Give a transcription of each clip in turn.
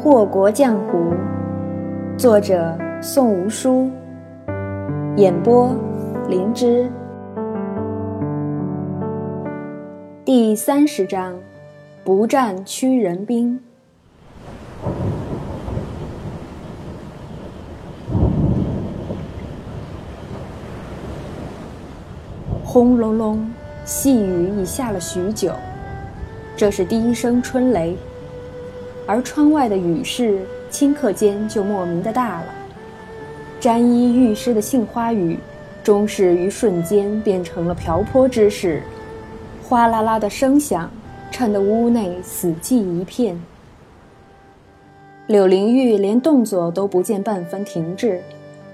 祸国江湖，作者宋无书，演播灵芝。第三十章：不战屈人兵。轰隆隆，细雨已下了许久，这是第一声春雷。而窗外的雨势，顷刻间就莫名的大了。沾衣欲湿的杏花雨，终是于瞬间变成了瓢泼之势，哗啦啦的声响，衬得屋内死寂一片。柳灵玉连动作都不见半分停滞，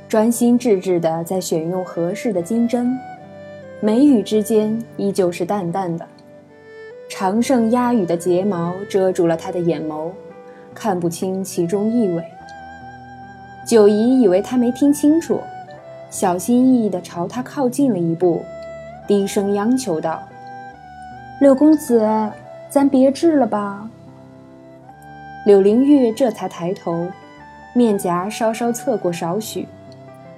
专心致志地在选用合适的金针，眉宇之间依旧是淡淡的。长盛压羽的睫毛遮住了他的眼眸。看不清其中意味。九姨以为他没听清楚，小心翼翼地朝他靠近了一步，低声央求道：“柳公子，咱别治了吧。”柳灵玉这才抬头，面颊稍稍侧过少许，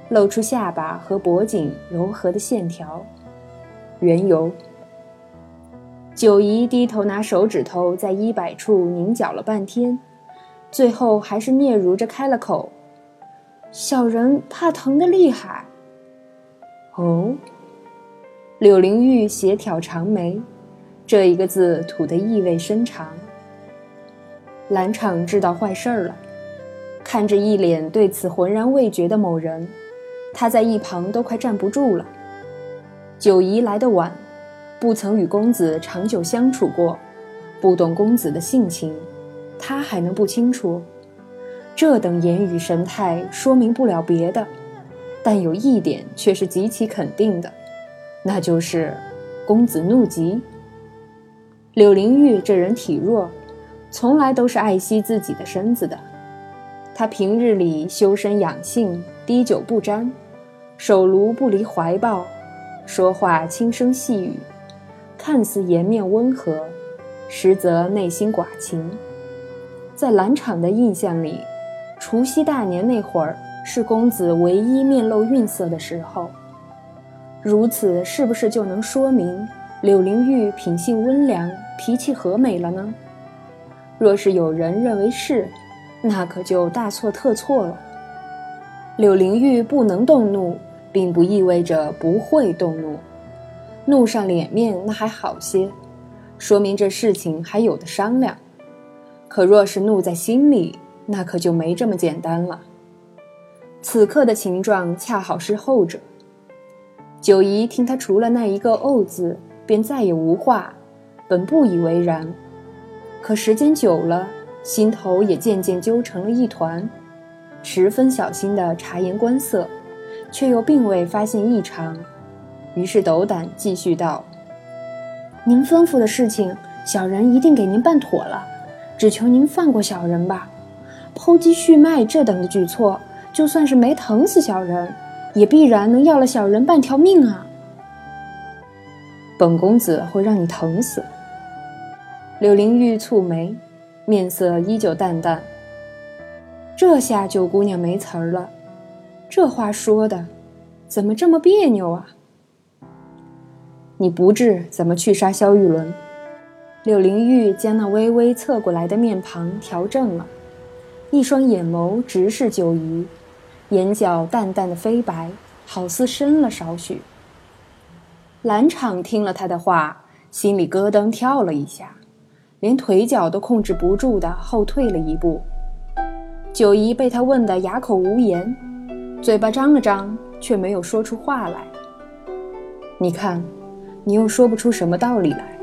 露出下巴和脖颈柔和的线条。缘由。九姨低头拿手指头在衣摆处拧搅了半天。最后还是嗫嚅着开了口：“小人怕疼的厉害。”哦，柳灵玉斜挑长眉，这一个字吐得意味深长。兰场知道坏事儿了，看着一脸对此浑然未觉的某人，他在一旁都快站不住了。九姨来的晚，不曾与公子长久相处过，不懂公子的性情。他还能不清楚？这等言语神态说明不了别的，但有一点却是极其肯定的，那就是公子怒极。柳灵玉这人体弱，从来都是爱惜自己的身子的。他平日里修身养性，滴酒不沾，手炉不离怀抱，说话轻声细语，看似颜面温和，实则内心寡情。在兰场的印象里，除夕大年那会儿是公子唯一面露愠色的时候。如此，是不是就能说明柳灵玉品性温良、脾气和美了呢？若是有人认为是，那可就大错特错了。柳灵玉不能动怒，并不意味着不会动怒。怒上脸面那还好些，说明这事情还有的商量。可若是怒在心里，那可就没这么简单了。此刻的情状恰好是后者。九姨听他除了那一个“怄”字，便再也无话，本不以为然，可时间久了，心头也渐渐揪成了一团，十分小心地察言观色，却又并未发现异常，于是斗胆继续道：“您吩咐的事情，小人一定给您办妥了。”只求您放过小人吧，剖肌续脉这等的举措，就算是没疼死小人，也必然能要了小人半条命啊！本公子会让你疼死。柳灵玉蹙眉，面色依旧淡淡。这下九姑娘没词儿了，这话说的，怎么这么别扭啊？你不治，怎么去杀萧玉伦？柳灵玉将那微微侧过来的面庞调正了，一双眼眸直视九姨，眼角淡淡的飞白，好似深了少许。兰场听了他的话，心里咯噔跳了一下，连腿脚都控制不住的后退了一步。九姨被他问得哑口无言，嘴巴张了张，却没有说出话来。你看，你又说不出什么道理来。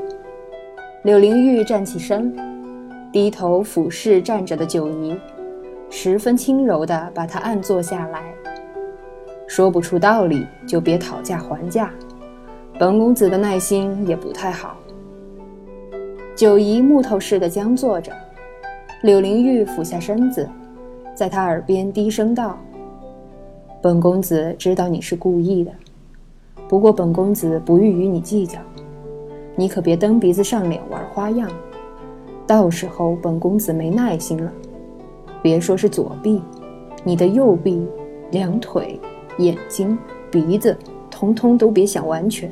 柳灵玉站起身，低头俯视站着的九姨，十分轻柔地把她按坐下来。说不出道理，就别讨价还价。本公子的耐心也不太好。九姨木头似的僵坐着，柳灵玉俯下身子，在她耳边低声道：“本公子知道你是故意的，不过本公子不欲与你计较。”你可别蹬鼻子上脸玩花样，到时候本公子没耐心了。别说是左臂，你的右臂、两腿、眼睛、鼻子，通通都别想完全。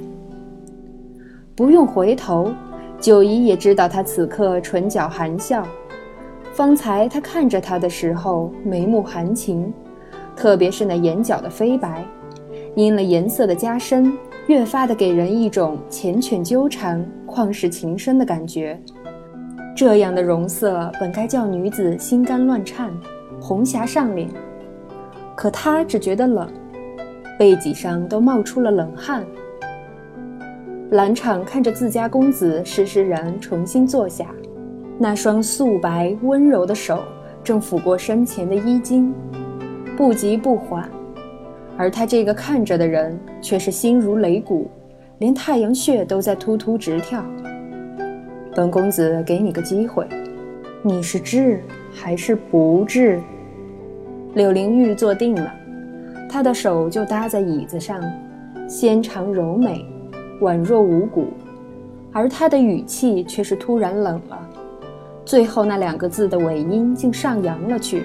不用回头，九姨也知道他此刻唇角含笑。方才他看着他的时候，眉目含情，特别是那眼角的飞白，因了颜色的加深，越发的给人一种缱绻纠缠、旷世情深的感觉。这样的容色本该叫女子心肝乱颤，红霞上脸，可他只觉得冷，背脊上都冒出了冷汗。兰昶看着自家公子施施然重新坐下。那双素白温柔的手正抚过身前的衣襟，不急不缓，而他这个看着的人却是心如擂鼓，连太阳穴都在突突直跳。本公子给你个机会，你是治还是不治？柳灵玉坐定了，她的手就搭在椅子上，纤长柔美，宛若无骨，而她的语气却是突然冷了。最后那两个字的尾音竟上扬了去，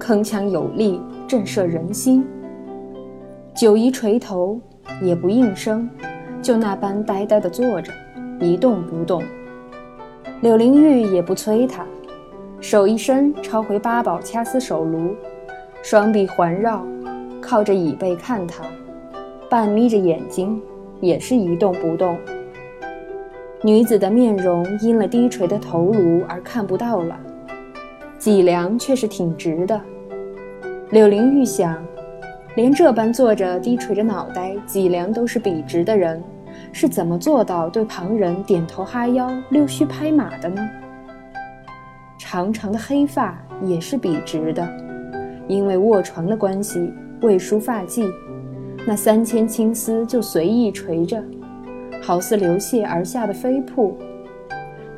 铿锵有力，震慑人心。九姨垂头，也不应声，就那般呆呆地坐着，一动不动。柳灵玉也不催他，手一伸，抄回八宝掐丝手炉，双臂环绕，靠着椅背看他，半眯着眼睛，也是一动不动。女子的面容因了低垂的头颅而看不到了，脊梁却是挺直的。柳灵玉想，连这般坐着低垂着脑袋、脊梁都是笔直的人，是怎么做到对旁人点头哈腰、溜须拍马的呢？长长的黑发也是笔直的，因为卧床的关系未梳发髻，那三千青丝就随意垂着。好似流泻而下的飞瀑，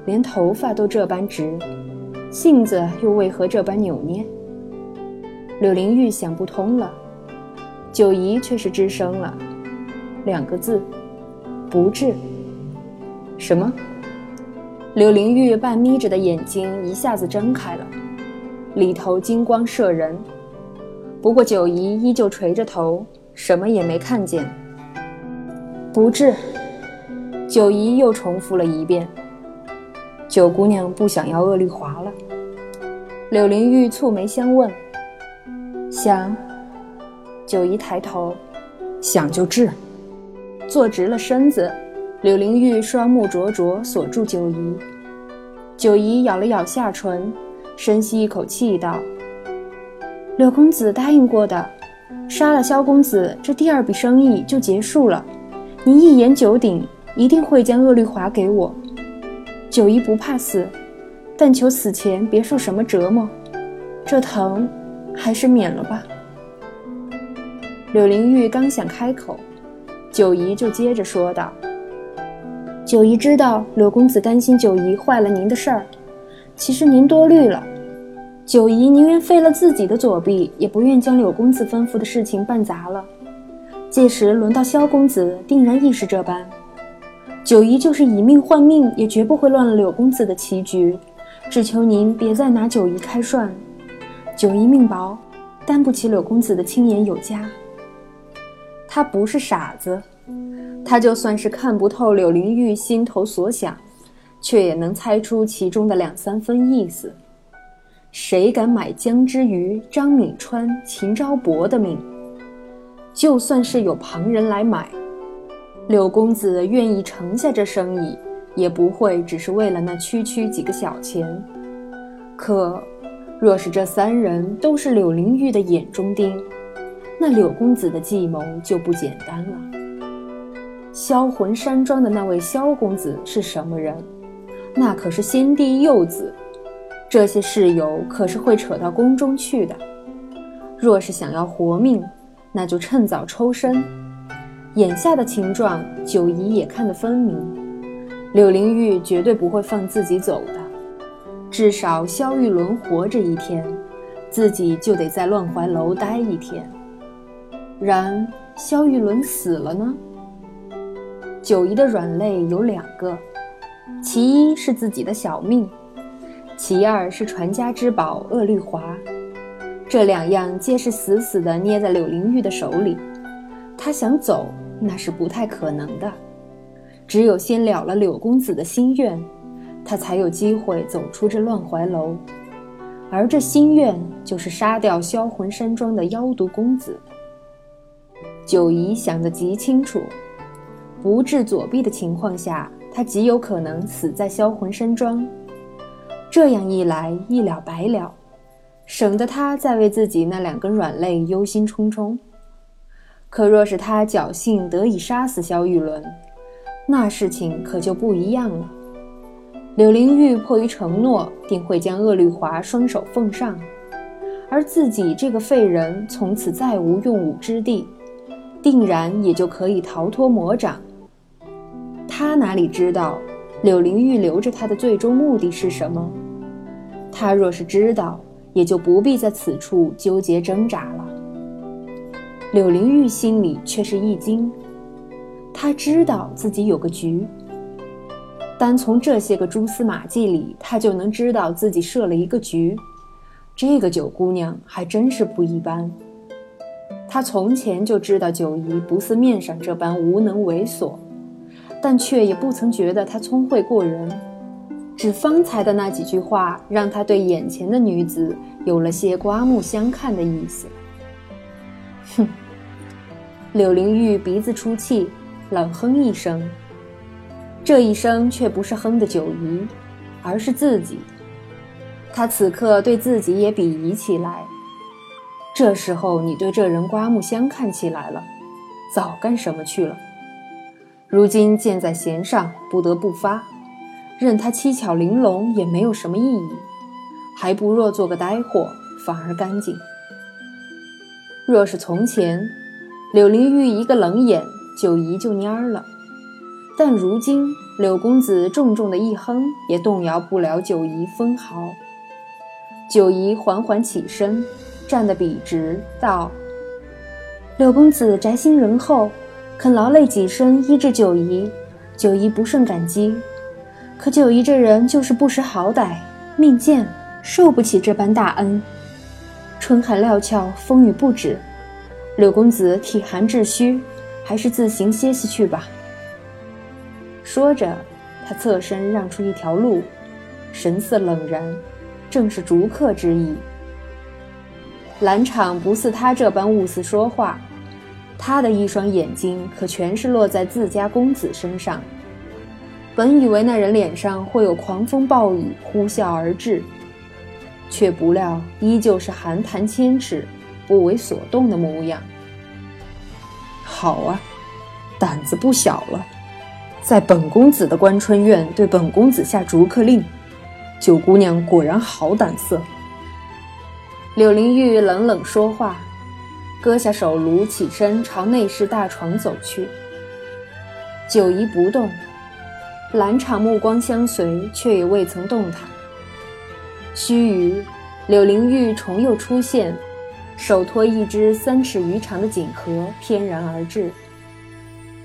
连头发都这般直，性子又为何这般扭捏？柳灵玉想不通了，九姨却是吱声了，两个字：不治。什么？柳灵玉半眯着的眼睛一下子睁开了，里头金光射人。不过九姨依旧垂着头，什么也没看见。不治。九姨又重复了一遍：“九姑娘不想要鄂绿华了。”柳灵玉蹙眉相问：“想？”九姨抬头：“想就治。”坐直了身子，柳灵玉双目灼灼锁住九姨。九姨咬了咬下唇，深吸一口气道：“柳公子答应过的，杀了萧公子，这第二笔生意就结束了。您一言九鼎。”一定会将鄂绿华给我。九姨不怕死，但求死前别受什么折磨。这疼，还是免了吧。柳灵玉刚想开口，九姨就接着说道：“九姨知道柳公子担心九姨坏了您的事儿，其实您多虑了。九姨宁愿废了自己的左臂，也不愿将柳公子吩咐的事情办砸了。届时轮到萧公子，定然亦是这般。”九姨就是以命换命，也绝不会乱了柳公子的棋局。只求您别再拿九姨开涮。九姨命薄，担不起柳公子的青眼有加。他不是傻子，他就算是看不透柳灵玉心头所想，却也能猜出其中的两三分意思。谁敢买江之鱼、张敏川、秦昭伯的命？就算是有旁人来买。柳公子愿意承下这生意，也不会只是为了那区区几个小钱。可，若是这三人都是柳灵玉的眼中钉，那柳公子的计谋就不简单了。销魂山庄的那位萧公子是什么人？那可是先帝幼子，这些事由可是会扯到宫中去的。若是想要活命，那就趁早抽身。眼下的情状，九姨也看得分明。柳灵玉绝对不会放自己走的，至少萧玉伦活着一天，自己就得在乱怀楼待一天。然萧玉伦死了呢？九姨的软肋有两个，其一是自己的小命，其二是传家之宝鄂绿华。这两样皆是死死地捏在柳灵玉的手里。她想走，那是不太可能的。只有先了了柳公子的心愿，她才有机会走出这乱怀楼。而这心愿，就是杀掉销魂山庄的妖毒公子。九姨想得极清楚，不治左臂的情况下，他极有可能死在销魂山庄。这样一来，一了百了，省得他再为自己那两根软肋忧心忡忡。可若是他侥幸得以杀死萧玉伦，那事情可就不一样了。柳灵玉迫于承诺，定会将鄂绿华双手奉上，而自己这个废人从此再无用武之地，定然也就可以逃脱魔掌。他哪里知道？柳灵玉留着他的最终目的是什么？他若是知道，也就不必在此处纠结挣扎了。柳灵玉心里却是一惊，他知道自己有个局，单从这些个蛛丝马迹里，他就能知道自己设了一个局。这个九姑娘还真是不一般。他从前就知道九姨不似面上这般无能猥琐。但却也不曾觉得她聪慧过人，只方才的那几句话，让他对眼前的女子有了些刮目相看的意思。哼！柳灵玉鼻子出气，冷哼一声。这一声却不是哼的九姨，而是自己。他此刻对自己也鄙夷起来。这时候你对这人刮目相看起来了，早干什么去了？如今箭在弦上，不得不发，任他七巧玲珑也没有什么意义，还不若做个呆货，反而干净。若是从前，柳灵玉一个冷眼，九姨就蔫儿了，但如今柳公子重重的一哼，也动摇不了九姨分毫。九姨缓缓起身，站得笔直，道：“柳公子宅心仁厚。”肯劳累己身医治九姨，九姨不胜感激。可九姨这人就是不识好歹，命贱，受不起这般大恩。春寒料峭，风雨不止，柳公子体寒致虚，还是自行歇息去吧。说着，他侧身让出一条路，神色冷然，正是逐客之意。兰场不似他这般兀自说话。他的一双眼睛可全是落在自家公子身上，本以为那人脸上会有狂风暴雨呼啸而至，却不料依旧是寒潭千尺，不为所动的模样。好啊，胆子不小了，在本公子的关春院对本公子下逐客令，九姑娘果然好胆色。柳灵玉冷冷说话。割下手炉，起身朝内室大床走去。九姨不动，兰场目光相随，却也未曾动弹。须臾，柳灵玉重又出现，手托一只三尺余长的锦盒，翩然而至，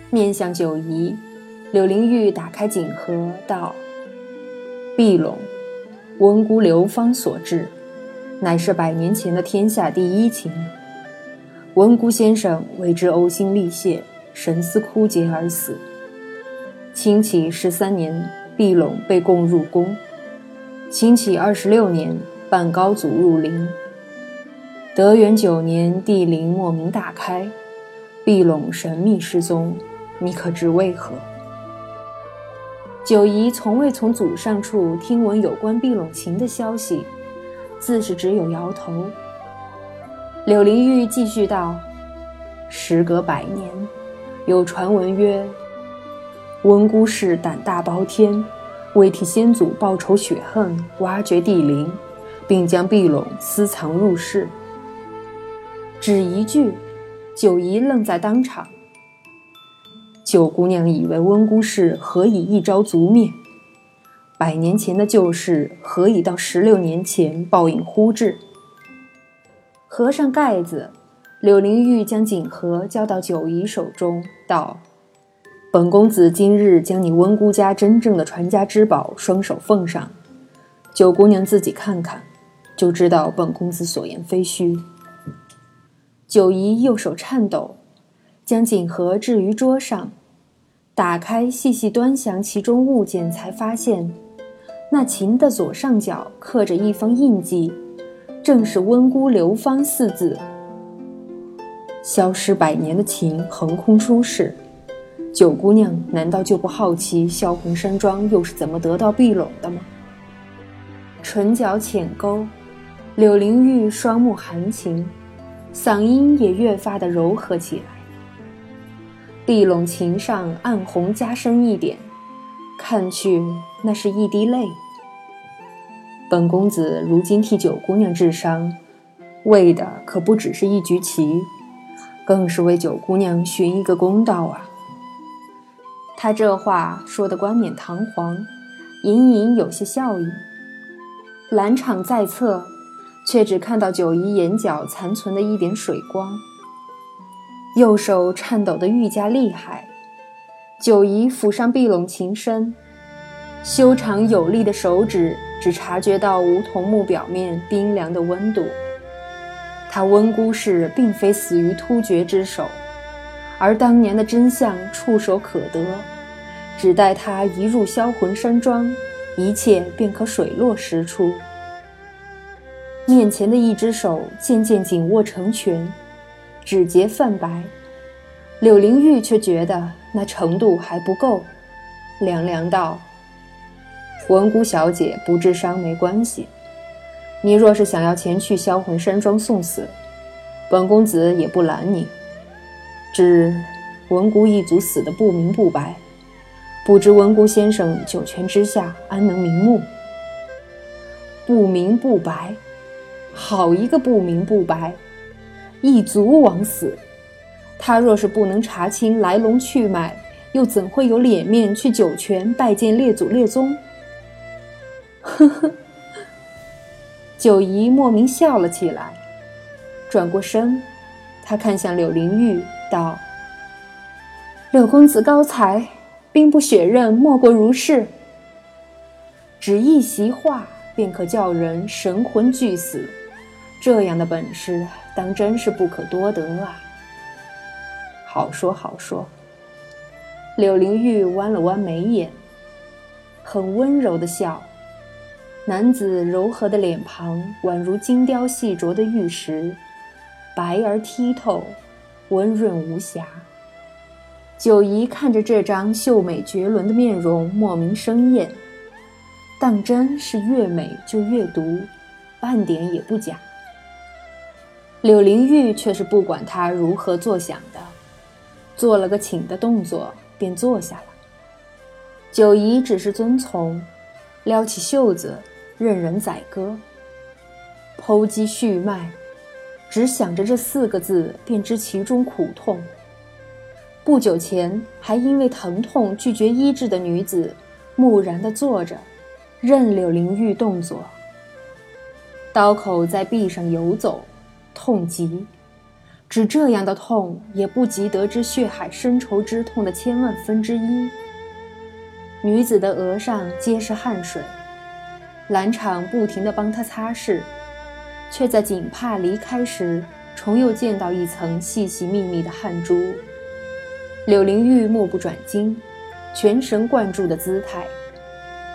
面向九姨。柳灵玉打开锦盒，道：“碧龙，温姑流芳所制，乃是百年前的天下第一情。”文姑先生为之呕心沥血，神思枯竭而死。清启十三年，毕陇被供入宫；清启二十六年，半高祖入陵。德元九年，帝陵莫名大开，毕陇神秘失踪，你可知为何？九姨从未从祖上处听闻有关毕陇情的消息，自是只有摇头。柳灵玉继续道：“时隔百年，有传闻曰，温姑氏胆大包天，为替先祖报仇雪恨，挖掘地灵，并将碧龙私藏入室。只一句，九姨愣在当场。九姑娘以为温姑氏何以一朝族灭？百年前的旧事，何以到十六年前报应忽至？”合上盖子，柳灵玉将锦盒交到九姨手中，道：“本公子今日将你温姑家真正的传家之宝双手奉上，九姑娘自己看看，就知道本公子所言非虚。九姨右手颤抖，将锦盒置于桌上，打开细细端详其中物件，才发现那琴的左上角刻着一方印记，正是“温姑流芳”四字。消失百年的琴横空出世，九姑娘难道就不好奇萧红山庄又是怎么得到碧龙的吗？唇角浅勾，柳灵玉双目含情。嗓音也越发的柔和起来。碧龙琴上暗红加深一点，看去那是一滴泪。本公子如今替九姑娘治伤，为的可不只是一局棋，更是为九姑娘寻一个公道啊！他这话说得冠冕堂皇，隐隐有些笑意。兰场在侧。却只看到九姨眼角残存的一点水光，右手颤抖得愈加厉害。九姨抚上碧龙琴身，修长有力的手指只察觉到梧桐木表面冰凉的温度。他温姑氏并非死于突厥之手，而当年的真相触手可得，只待他一入销魂山庄，一切便可水落石出。面前的一只手渐渐紧握成拳，指节泛白。柳灵玉却觉得那程度还不够，凉凉道：“文姑小姐不治伤没关系，你若是想要前去销魂山庄送死，本公子也不拦你。只文姑一族死的不明不白，不知文姑先生九泉之下安能瞑目？不明不白。”好一个不明不白，一族枉死！他若是不能查清来龙去脉，又怎会有脸面去九泉拜见列祖列宗？呵呵，九姨莫名笑了起来，转过身，她看向柳灵玉，道：“柳公子高才，兵不血刃，莫过如是。只一席话，便可叫人神魂俱死。”这样的本事，当真是不可多得啊！好说好说。柳灵玉弯了弯眉眼，很温柔的笑。男子柔和的脸庞宛如精雕细琢的玉石，白而剔透，温润无瑕。九姨看着这张秀美绝伦的面容，莫名生厌。当真是越美就越毒，半点也不假。柳灵玉却是不管他如何作响的，做了个请的动作，便坐下了。九姨只是遵从，撩起袖子，任人宰割。剖肌续脉，只想着这四个字，便知其中苦痛。不久前还因为疼痛拒绝医治的女子，木然地坐着，任柳灵玉动作。刀口在臂上游走。痛极，只这样的痛也不及得知血海深仇之痛的千万分之一。女子的额上皆是汗水，兰场不停地帮她擦拭，却在锦帕离开时，重又见到一层细细密密的汗珠。柳灵玉目不转睛，全神贯注的姿态，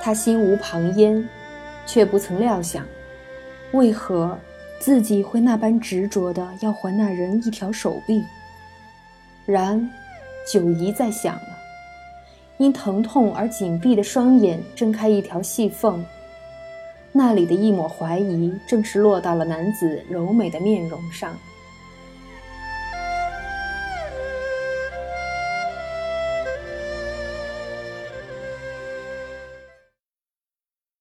她心无旁焉，却不曾料想，为何？自己会那般执着的要还那人一条手臂。然，九姨在想了，因疼痛而紧闭的双眼睁开一条细缝，那里的一抹怀疑，正是落到了男子柔美的面容上。